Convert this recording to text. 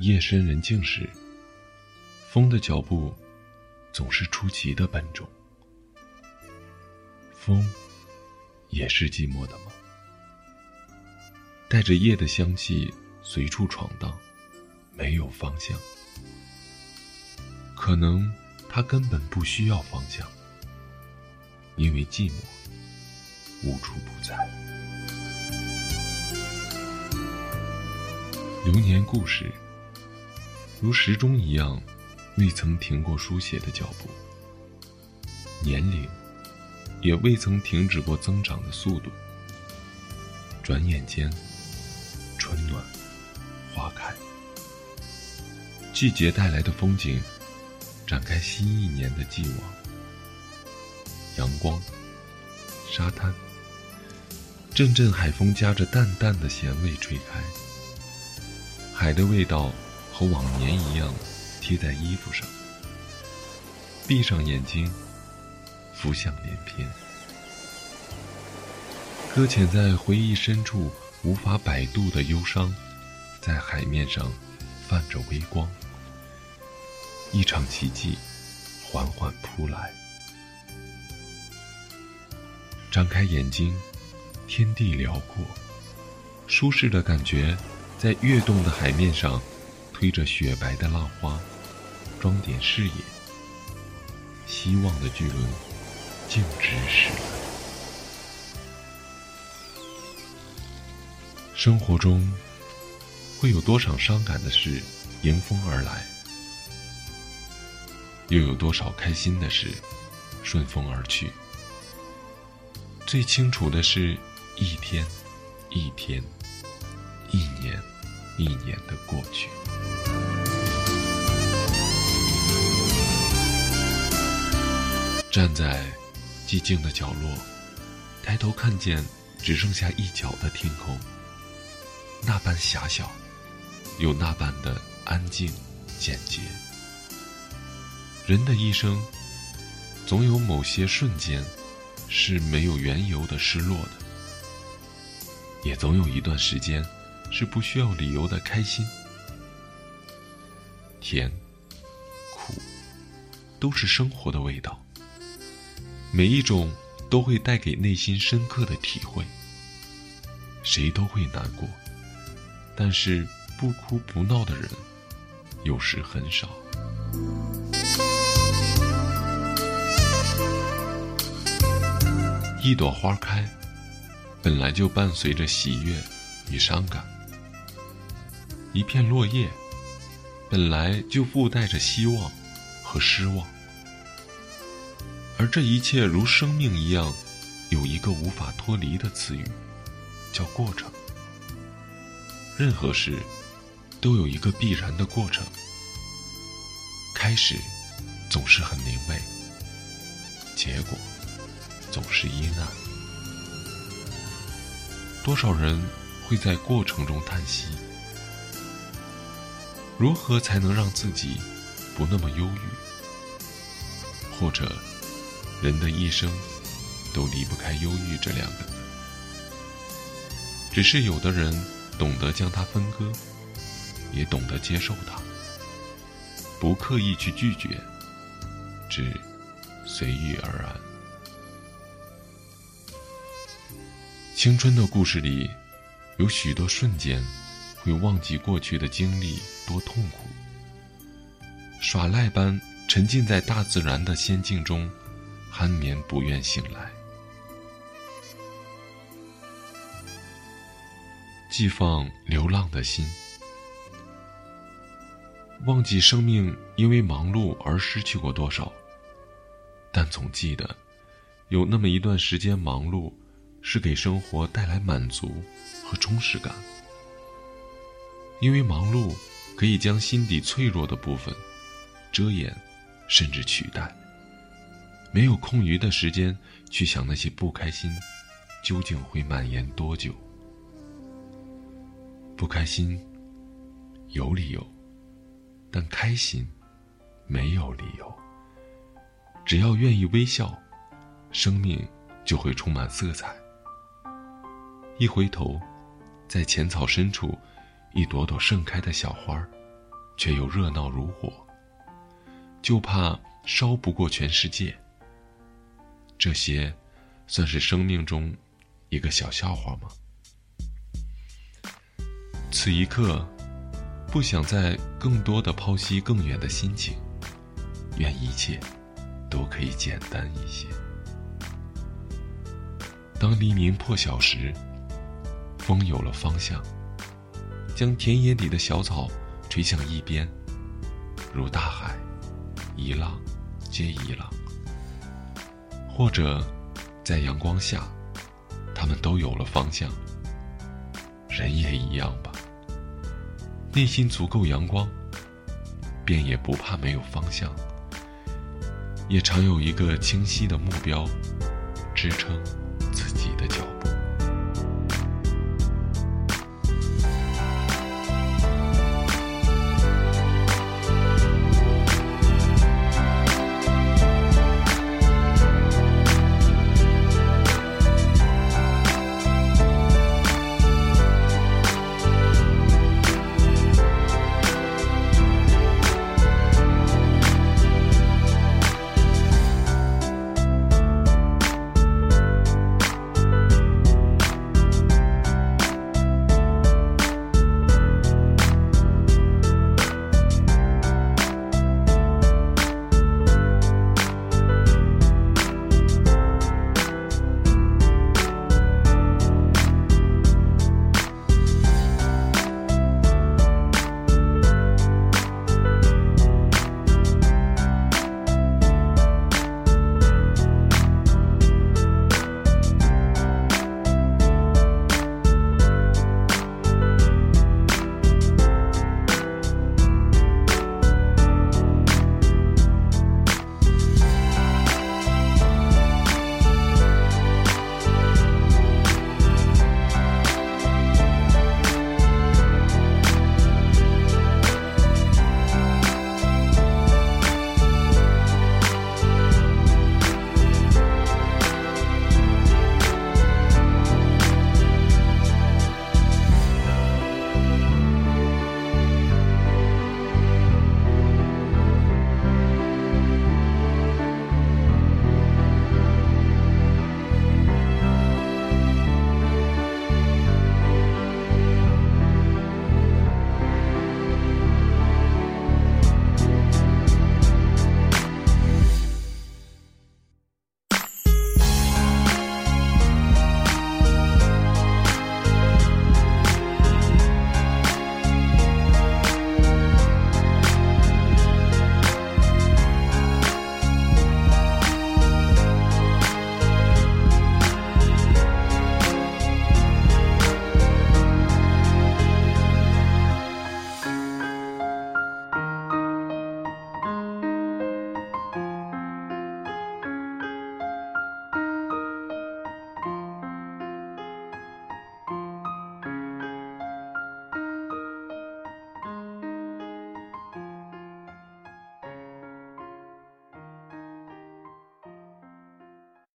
夜深人静时，风的脚步总是出奇的笨重。风也是寂寞的吗？带着夜的香气随处闯荡，没有方向。可能他根本不需要方向，因为寂寞无处不在。流年故事，如时钟一样，未曾停过书写的脚步；年龄，也未曾停止过增长的速度。转眼间。春暖花开，季节带来的风景，展开新一年的寄望。阳光，沙滩，阵阵海风夹着淡淡的咸味吹开。海的味道和往年一样，贴在衣服上。闭上眼睛，浮想联翩，搁浅在回忆深处。无法摆渡的忧伤，在海面上泛着微光。一场奇迹缓缓扑来。张开眼睛，天地辽阔，舒适的感觉在跃动的海面上推着雪白的浪花，装点视野。希望的巨轮径直驶来。生活中，会有多少伤感的事迎风而来，又有多少开心的事顺风而去？最清楚的是，一天一天，一年一年的过去。站在寂静的角落，抬头看见只剩下一角的天空。那般狭小，又那般的安静、简洁。人的一生，总有某些瞬间，是没有缘由的失落的，也总有一段时间，是不需要理由的开心。甜、苦，都是生活的味道。每一种都会带给内心深刻的体会。谁都会难过。但是不哭不闹的人，有时很少。一朵花开，本来就伴随着喜悦与伤感；一片落叶，本来就附带着希望和失望。而这一切，如生命一样，有一个无法脱离的词语，叫过程。任何事都有一个必然的过程，开始总是很明媚，结果总是阴暗。多少人会在过程中叹息？如何才能让自己不那么忧郁？或者，人的一生都离不开忧郁这两个字？只是有的人。懂得将它分割，也懂得接受它，不刻意去拒绝，只随遇而安。青春的故事里，有许多瞬间，会忘记过去的经历多痛苦，耍赖般沉浸在大自然的仙境中，酣眠不愿醒来。寄放流浪的心，忘记生命因为忙碌而失去过多少，但总记得，有那么一段时间忙碌，是给生活带来满足和充实感。因为忙碌可以将心底脆弱的部分遮掩，甚至取代。没有空余的时间去想那些不开心，究竟会蔓延多久。不开心，有理由，但开心没有理由。只要愿意微笑，生命就会充满色彩。一回头，在浅草深处，一朵朵盛开的小花却又热闹如火，就怕烧不过全世界。这些，算是生命中一个小笑话吗？此一刻，不想再更多的剖析更远的心情，愿一切都可以简单一些。当黎明破晓时，风有了方向，将田野里的小草吹向一边，如大海，一浪接一浪。或者，在阳光下，他们都有了方向。人也一样吧。内心足够阳光，便也不怕没有方向，也常有一个清晰的目标，支撑自己的脚步。